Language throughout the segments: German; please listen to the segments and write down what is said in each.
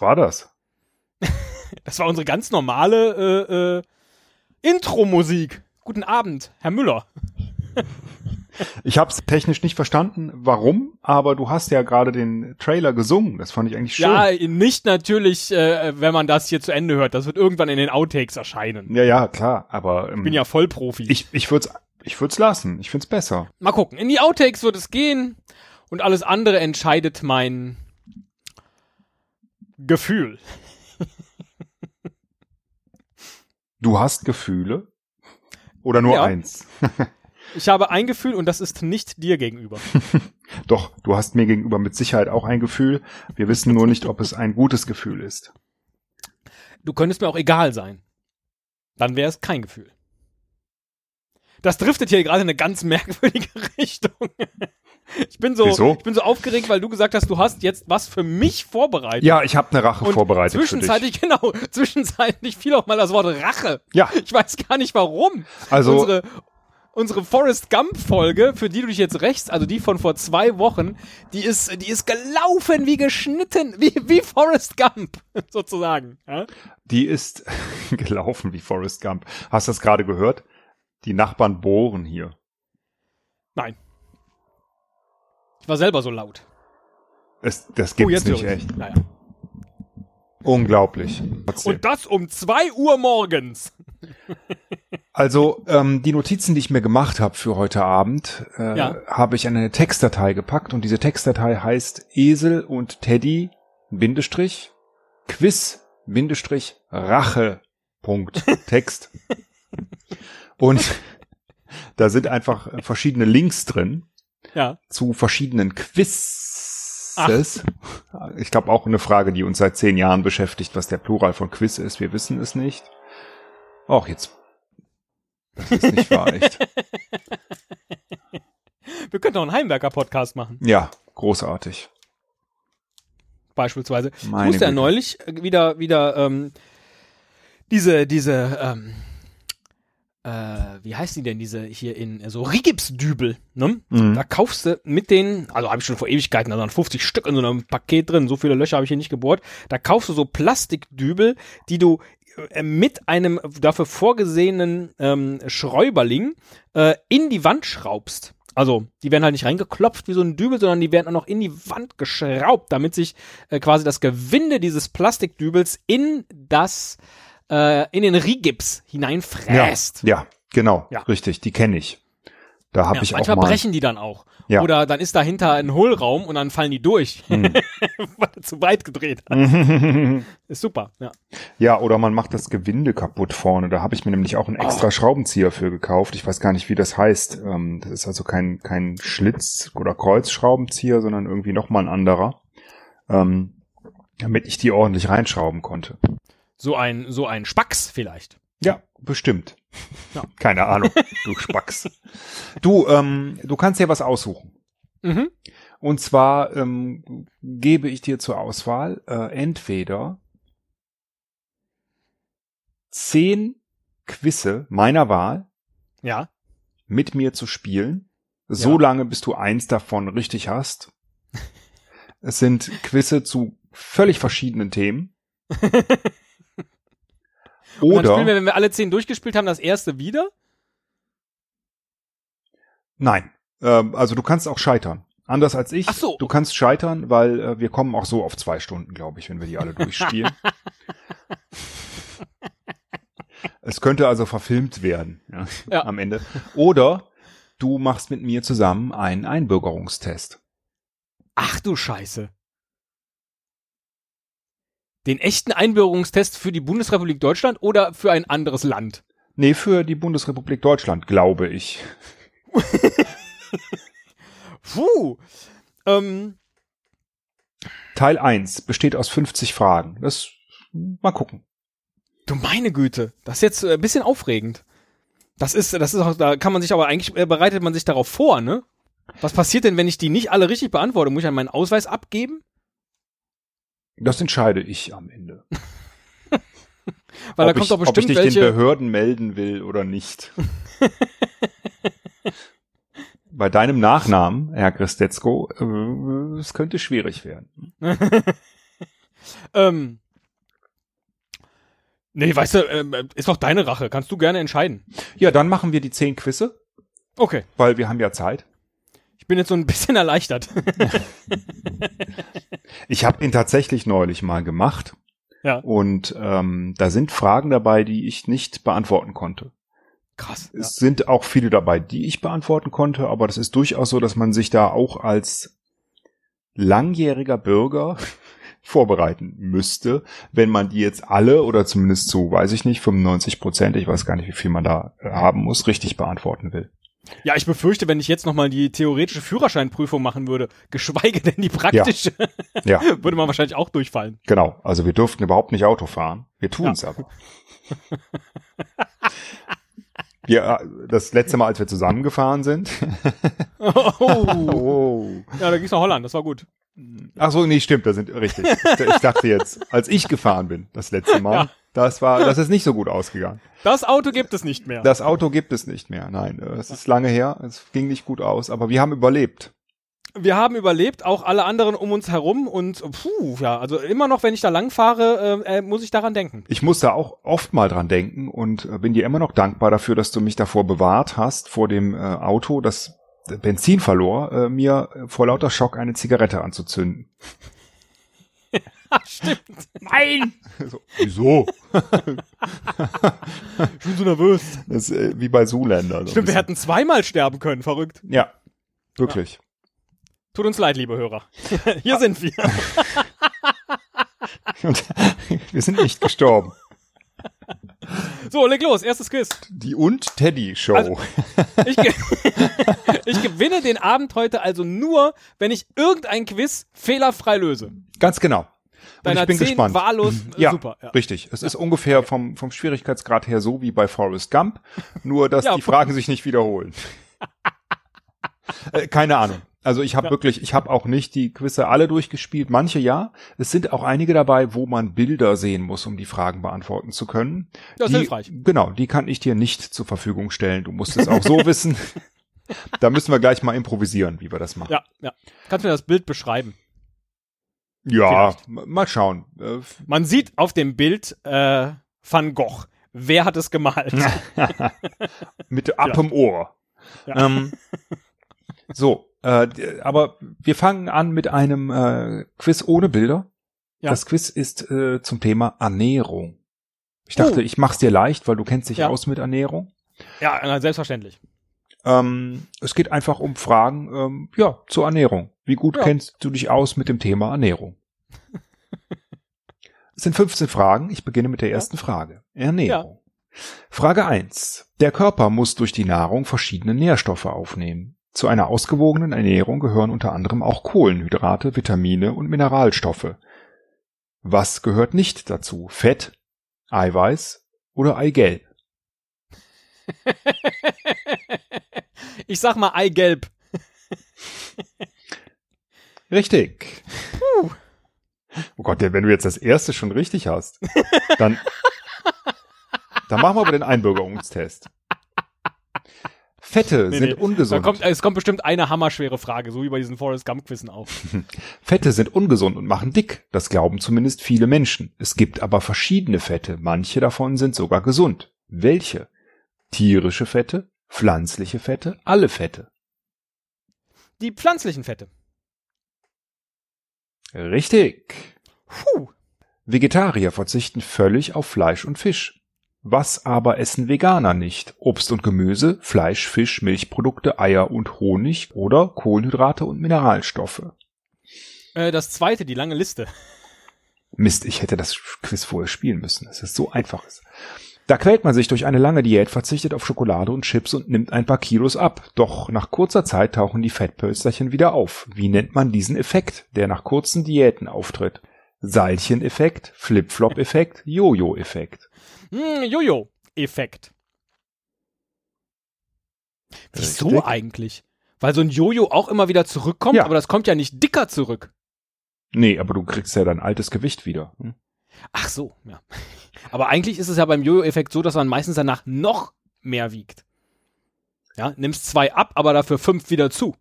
Was war das? Das war unsere ganz normale äh, äh, Intro-Musik. Guten Abend, Herr Müller. Ich habe es technisch nicht verstanden, warum, aber du hast ja gerade den Trailer gesungen. Das fand ich eigentlich schön. Ja, nicht natürlich, äh, wenn man das hier zu Ende hört. Das wird irgendwann in den Outtakes erscheinen. ja, ja, klar. Aber ähm, Ich bin ja Vollprofi. ich, ich würde es ich würd's lassen. Ich find's besser. Mal gucken. In die Outtakes wird es gehen und alles andere entscheidet mein Gefühl. Du hast Gefühle? Oder nur Ja. eins? Ich habe ein Gefühl und das ist nicht dir gegenüber. Doch, du hast mir gegenüber mit Sicherheit auch ein Gefühl. Wir wissen nur nicht, ob es ein gutes Gefühl ist. Du könntest mir auch egal sein. Dann wäre es kein Gefühl. Das driftet hier gerade in eine ganz merkwürdige Richtung. Ich bin so, Wieso? ich bin so aufgeregt, weil du gesagt hast, du hast jetzt was für mich vorbereitet. Ja, ich habe eine Rache Und vorbereitet für dich. zwischenzeitlich, genau, zwischenzeitlich fiel auch mal das Wort Rache. Ja, Ich weiß gar nicht warum. also unsere, unsere Forrest Gump Folge, für die du dich jetzt rächst, also die von vor zwei Wochen, die ist, die ist gelaufen wie geschnitten, wie, wie Forrest Gump, sozusagen. Ja? die ist gelaufen wie Forrest Gump. Hast du das gerade gehört? Die Nachbarn bohren hier. Nein. Ich war selber so laut. Es, das gibt's nicht höre ich. echt. Naja. Unglaublich. Trotzdem. Und das um zwei Uhr morgens. Also ähm, die Notizen, die ich mir gemacht habe für heute Abend, äh, Ja. habe ich in eine Textdatei gepackt und diese Textdatei heißt Esel und Teddy Bindestrich Quiz Bindestrich Rache Punkt Text und da sind einfach verschiedene Links drin Ja. zu verschiedenen Quizzes. Ich glaube auch eine Frage, die uns seit zehn Jahren beschäftigt, was der Plural von Quiz ist. Wir wissen es nicht. Auch jetzt. Das ist nicht wahr, echt. Wir könnten auch einen Heimwerker-Podcast machen, Ja, großartig. beispielsweise. Meine ich musste ja neulich äh, wieder, wieder ähm, diese, diese, ähm, äh, wie heißt die denn, diese hier in so Rigipsdübel, ne? Mhm. Da kaufst du mit den, also habe ich schon vor Ewigkeiten, da waren 50 Stück in so einem Paket drin, so viele Löcher habe ich hier nicht gebohrt. Da kaufst du so Plastikdübel, die du äh, mit einem dafür vorgesehenen ähm, Schräuberling äh, in die Wand schraubst. Also, die werden halt nicht reingeklopft wie so ein Dübel, sondern die werden auch noch in die Wand geschraubt, damit sich äh, quasi das Gewinde dieses Plastikdübels in das, äh, in den Rigips hineinfräst. Ja, genau, Ja. richtig, die kenne ich. Da habe Ja, ich auch manchmal mal. brechen die dann auch. Ja. Oder dann ist dahinter ein Hohlraum und dann fallen die durch, Hm. weil er zu weit gedreht hat. Ist super, ja. ja, oder man macht das Gewinde kaputt vorne. Da habe ich mir nämlich auch einen extra Oh. Schraubenzieher für gekauft. Ich weiß gar nicht, wie das heißt. Ähm, das ist also kein, kein Schlitz- oder Kreuzschraubenzieher, sondern irgendwie nochmal ein anderer. Ähm, damit ich die ordentlich reinschrauben konnte. So ein, so ein Spacks vielleicht. Ja, bestimmt. Ja. Keine Ahnung, du Spacks. Du, ähm, du kannst dir was aussuchen. Mhm. Und zwar ähm, gebe ich dir zur Auswahl äh, entweder zehn Quizze meiner Wahl Ja. mit mir zu spielen, so Ja. lange bis du eins davon richtig hast. Es sind Quizze zu völlig verschiedenen Themen. Und dann spielen wir, Oder wenn wir alle zehn durchgespielt haben, das erste wieder. nein, ähm, also du kannst auch scheitern. Anders als ich. Ach so. Du kannst scheitern, weil äh, wir kommen auch so auf zwei Stunden, glaube ich, wenn wir die alle durchspielen. es könnte also verfilmt werden ja, Ja. am Ende. Oder du machst mit mir zusammen einen Einbürgerungstest. Ach du Scheiße. Den echten Einbürgerungstest für die Bundesrepublik Deutschland oder für ein anderes Land? Nee, für die Bundesrepublik Deutschland, glaube ich. Puh. Ähm, Teil 1 besteht aus 50 Fragen. Das mal gucken. du meine Güte. Das ist jetzt äh, ein bisschen aufregend. Das ist, das ist auch, da kann man sich aber eigentlich, äh, bereitet man sich darauf vor, ne? Was passiert denn, wenn ich die nicht alle richtig beantworte? Muss ich dann meinen Ausweis abgeben? Das entscheide ich am Ende. Weil da ob kommt ich, doch ob ich bestimmt dich den welche. Behörden melden will oder nicht. Bei deinem Nachnamen, Herr Christetzko, äh, es könnte schwierig werden. Ähm, nee, weißt du, ähm, ist doch deine Rache. Kannst du gerne entscheiden. Ja, dann machen wir die zehn Quizze, Okay. weil wir haben ja Zeit. Ich bin jetzt so ein bisschen erleichtert. Ich habe ihn tatsächlich neulich mal gemacht. Ja. Und ähm, da sind Fragen dabei, die ich nicht beantworten konnte. Krass. Ja. Es sind auch viele dabei, die ich beantworten konnte, aber das ist durchaus so, dass man sich da auch als langjähriger Bürger vorbereiten müsste, wenn man die jetzt alle oder zumindest zu, weiß ich nicht, 95 Prozent, ich weiß gar nicht, wie viel man da äh, haben muss, richtig beantworten will. Ja, ich befürchte, wenn ich jetzt nochmal die theoretische Führerscheinprüfung machen würde, geschweige denn die praktische, Ja, würde man wahrscheinlich auch durchfallen. genau. Also wir durften überhaupt nicht Auto fahren. Wir tun es aber. Wir, äh, das letzte Mal, als wir zusammengefahren sind. Oh. Oh. Ja, da ging's nach Holland, das war gut. Ach so, nee, stimmt, da sind richtig. Ich, dachte jetzt, als ich gefahren bin, das letzte Mal, Ja. Das war, das ist nicht so gut ausgegangen. Das Auto gibt es nicht mehr. Das Auto gibt es nicht mehr. Nein, äh, es ist lange her, es ging nicht gut aus, aber wir haben überlebt. Wir haben überlebt, auch alle anderen um uns herum und puh, ja, also immer noch, wenn ich da lang fahre, äh, äh, muss ich daran denken. Ich muss da auch oft mal dran denken und äh, bin dir immer noch dankbar dafür, dass du mich davor bewahrt hast, vor dem äh, Auto, das Benzin verlor, äh, mir vor lauter Schock eine Zigarette anzuzünden. Stimmt. Nein! So, wieso? Ich bin so nervös. Das ist äh, wie bei Zoolander. so Stimmt, wir hätten zweimal sterben können, verrückt. Ja, wirklich. Tut uns leid, liebe Hörer. Hier sind wir. Und wir sind nicht gestorben. So, leg los, erstes Quiz. Die und Teddy Show. Also- Ich, ge ich gewinne den Abend heute also nur, wenn ich irgendein Quiz fehlerfrei löse. Ganz genau. Und Deiner ich bin 10 gespannt. wahllos, äh, Ja, super. Ja. richtig. Es ist ungefähr vom, vom Schwierigkeitsgrad her so wie bei Forrest Gump, nur dass Ja, die Fragen sich nicht wiederholen. äh, keine Ahnung. Also ich habe Ja. wirklich, ich habe auch nicht die Quizze alle durchgespielt, manche ja. Es sind auch einige dabei, wo man Bilder sehen muss, um die Fragen beantworten zu können. Das ist die, hilfreich. Genau, die kann ich dir nicht zur Verfügung stellen. Du musst es auch so wissen. Da müssen wir gleich mal improvisieren, wie wir das machen. Ja, ja. Kannst du mir das Bild beschreiben? Ja, Vielleicht. mal schauen. Äh, Man sieht auf dem Bild äh, Van Gogh. Wer hat es gemalt? mit ab im Ohr. Ja. Ähm, so, äh, aber wir fangen an mit einem äh, Quiz ohne Bilder. Ja. Das Quiz ist äh, zum Thema Ernährung. Ich dachte, Oh. ich mach's dir leicht, weil du kennst dich Ja. aus mit Ernährung. Ja, selbstverständlich. Ähm, es geht einfach um Fragen, ähm, ja, zur Ernährung. Wie gut Ja. kennst du dich aus mit dem Thema Ernährung? es sind 15 Fragen. Ich beginne mit der ersten Frage. Ernährung. Frage 1. Der Körper muss durch die Nahrung verschiedene Nährstoffe aufnehmen. Zu einer ausgewogenen Ernährung gehören unter anderem auch Kohlenhydrate, Vitamine und Mineralstoffe. Was gehört nicht dazu? Fett, Eiweiß oder Eigelb? Ich sag mal Eigelb. Richtig. Oh Gott, wenn du jetzt das erste schon richtig hast, dann, dann machen wir aber den Einbürgerungstest. Fette Nee, sind nee. Ungesund. kommt, es kommt bestimmt eine hammerschwere Frage, so wie bei diesen Forrest Gump Quizzen auch. Fette sind ungesund und machen dick. Das glauben zumindest viele Menschen. Es gibt aber verschiedene Fette. Manche davon sind sogar gesund. Welche? Tierische Fette? Pflanzliche Fette? Alle Fette? Die pflanzlichen Fette. Richtig. Puh. Vegetarier verzichten völlig auf Fleisch und Fisch. Was aber essen Veganer nicht? Obst und Gemüse, Fleisch, Fisch, Milchprodukte, Eier und Honig oder Kohlenhydrate und Mineralstoffe? Äh, das zweite, die lange Liste. Mist, ich hätte das Quiz vorher spielen müssen. Es ist so einfach. Da quält man sich durch eine lange Diät, verzichtet auf Schokolade und Chips und nimmt ein paar Kilos ab. Doch nach kurzer Zeit tauchen die Fettpölsterchen wieder auf. Wie nennt man diesen Effekt, der nach kurzen Diäten auftritt? Seilcheneffekt, Flip-Flop-Effekt, Jojo-Effekt. Hm, Jojo-Effekt. Wieso Richtig. eigentlich? Weil so ein Jojo auch immer wieder zurückkommt, Ja. aber das kommt ja nicht dicker zurück. Nee, aber du kriegst ja dein altes Gewicht wieder. Hm? Ach so, ja. Aber eigentlich ist es ja beim Jojo-Effekt so, dass man meistens danach noch mehr wiegt. Ja, nimmst zwei ab, aber dafür fünf wieder zu.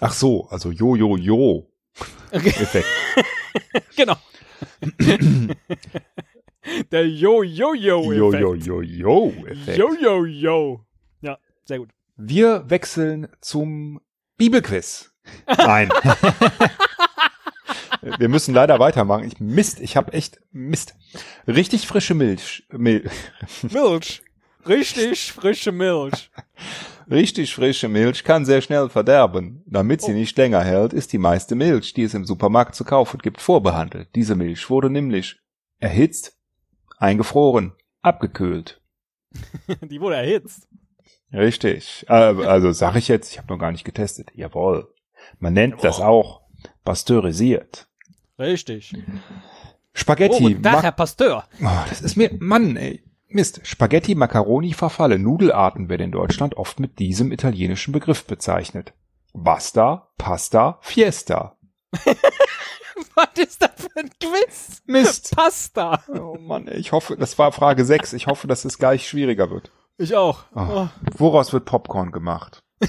Ach so, also Jojo-Jo-Effekt. Okay. genau. Der Yo-Yo-Yo-Effekt. Jo, jo, jo, jo. Effekt. Yo-Yo-Yo. Ja, sehr gut. Wir wechseln zum Bibelquiz. Nein. Wir müssen leider weitermachen. Ich Mist, ich habe echt Mist. Richtig frische Milch, Mil Milch. Richtig frische Milch. richtig frische Milch kann sehr schnell verderben. Damit sie nicht länger hält, ist die meiste Milch, die es im Supermarkt zu kaufen gibt, vorbehandelt. Diese Milch wurde nämlich erhitzt, eingefroren, abgekühlt. Die wurde erhitzt. Richtig. Äh, also sag ich jetzt, ich habe noch gar nicht getestet. Jawohl. Man nennt das auch pasteurisiert. Richtig. Spaghetti. Oh, Ma- Herr Pasteur. Oh, das ist mir, Mann, ey. Mist. Spaghetti, Macaroni, Verfalle, Nudelarten werden in Deutschland oft mit diesem italienischen Begriff bezeichnet. Basta, Pasta, Fiesta. Was ist das für ein Quiz? Mist. Pasta. Oh Mann, ey, ich hoffe, das war Frage 6. Ich hoffe, dass es gleich schwieriger wird. Ich auch. Oh. Woraus wird Popcorn gemacht?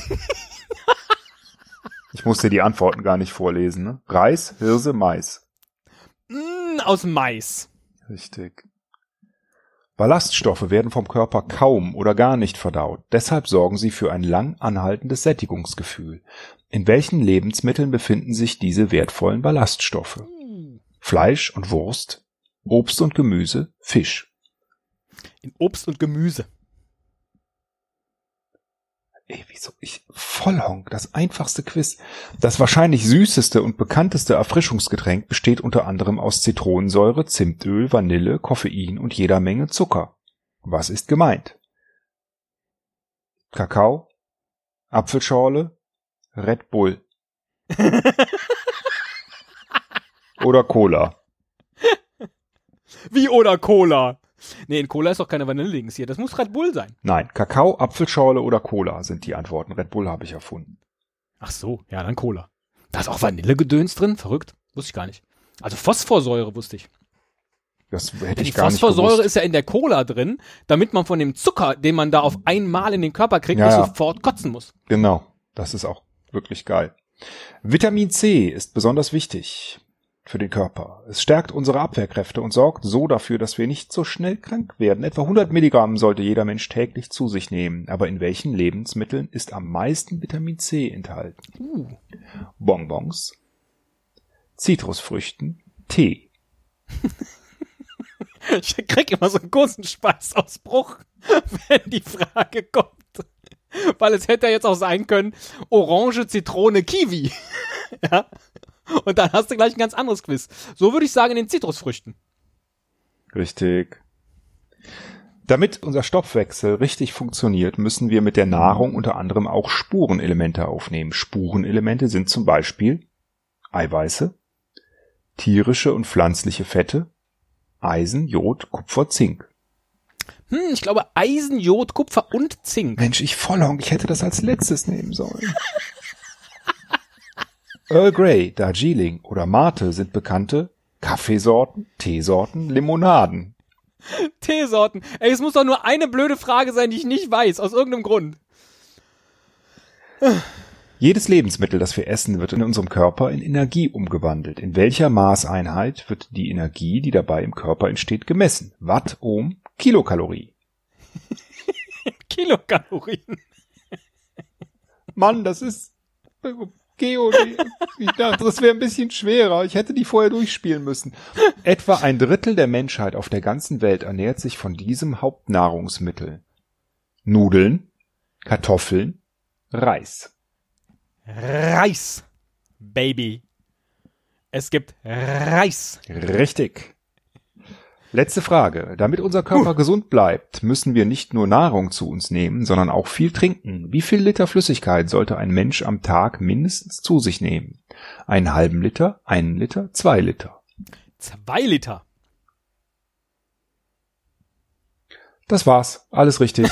Ich musste die Antworten gar nicht vorlesen. Ne? Reis, Hirse, Mais. Mm, aus Mais. Richtig. Ballaststoffe werden vom Körper kaum oder gar nicht verdaut. Deshalb sorgen sie für ein lang anhaltendes Sättigungsgefühl. In welchen Lebensmitteln befinden sich diese wertvollen Ballaststoffe? Fleisch und Wurst, Obst und Gemüse, Fisch. In Obst und Gemüse. Ey, wieso? Ich Vollhonk, das einfachste Quiz. Das wahrscheinlich süßeste und bekannteste Erfrischungsgetränk besteht unter anderem aus Zitronensäure, Zimtöl, Vanille, Koffein und jeder Menge Zucker. Was ist gemeint? Kakao, Apfelschorle, Red Bull oder Cola. Wie oder Cola? Nee, in Cola ist doch keine Vanille links hier. Das muss Red Bull sein. Nein, Kakao, Apfelschorle oder Cola sind die Antworten. Red Bull habe ich erfunden. Ach so, ja, dann Cola. Da ist auch Vanillegedöns drin? Verrückt. Wusste ich gar nicht. Also Phosphorsäure wusste ich. Das hätte ich gar nicht Phosphorsäure gewusst. ist ja in der Cola drin, damit man von dem Zucker, den man da auf einmal in den Körper kriegt, Ja, nicht ja. sofort kotzen muss. Genau, das ist auch wirklich geil. Vitamin C ist besonders wichtig für den Körper. Es stärkt unsere Abwehrkräfte und sorgt so dafür, dass wir nicht so schnell krank werden. Etwa 100 Milligramm sollte jeder Mensch täglich zu sich nehmen. Aber in welchen Lebensmitteln ist am meisten Vitamin C enthalten? Uh. Bonbons, Zitrusfrüchten, Tee. Ich krieg immer so einen großen Schweißausbruch, wenn die Frage kommt. Weil es hätte ja jetzt auch sein können, Orange, Zitrone, Kiwi. ja. Und dann hast du gleich ein ganz anderes Quiz. So würde ich sagen in den Zitrusfrüchten. Richtig. Damit unser Stoffwechsel richtig funktioniert, müssen wir mit der Nahrung unter anderem auch Spurenelemente aufnehmen. Spurenelemente sind zum Beispiel Eiweiße, tierische und pflanzliche Fette, Eisen, Jod, Kupfer, Zink. Hm, ich glaube Eisen, Jod, Kupfer und Zink. Mensch, ich Vollhonk, ich hätte das als letztes nehmen sollen. Earl Grey, Darjeeling oder Mate sind bekannte Kaffeesorten, Teesorten, Limonaden. Teesorten. Ey, es muss doch nur eine blöde Frage sein, die ich nicht weiß, aus irgendeinem Grund. Jedes Lebensmittel, das wir essen, wird in unserem Körper in Energie umgewandelt. In welcher Maßeinheit wird die Energie, die dabei im Körper entsteht, gemessen? Watt, Ohm, Kilokalorie. Kilokalorien. Mann, das ist Geo. Ich dachte, das wäre ein bisschen schwerer. Ich hätte die vorher durchspielen müssen. Etwa ein Drittel der Menschheit auf der ganzen Welt ernährt sich von diesem Hauptnahrungsmittel. Nudeln, Kartoffeln, Reis. Reis. Baby. Es gibt Reis. Richtig. Letzte Frage. Damit unser Körper gesund bleibt, müssen wir nicht nur Nahrung zu uns nehmen, sondern auch viel trinken. Wie viel Liter Flüssigkeit sollte ein Mensch am Tag mindestens zu sich nehmen? Einen halben Liter, einen Liter, zwei Liter. Zwei Liter. Das war's. Alles richtig.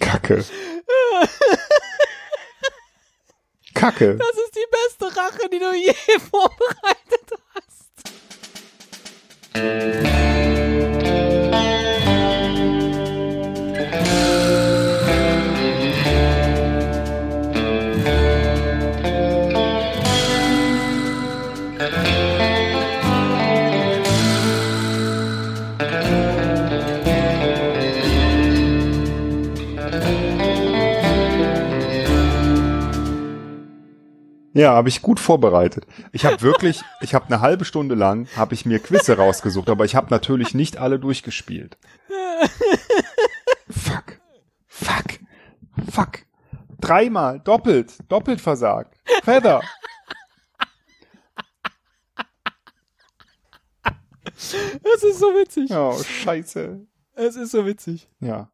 Kacke. Kacke. Das ist die beste Rache, die du je vorbereitet Ja, habe ich gut vorbereitet. Ich habe wirklich, ich habe eine halbe Stunde lang, habe ich mir Quizze rausgesucht, aber ich habe natürlich nicht alle durchgespielt. Fuck. Fuck. Fuck. Dreimal, doppelt, doppelt versagt. Feather. Es ist so witzig. Oh, scheiße. Es ist so witzig. Ja.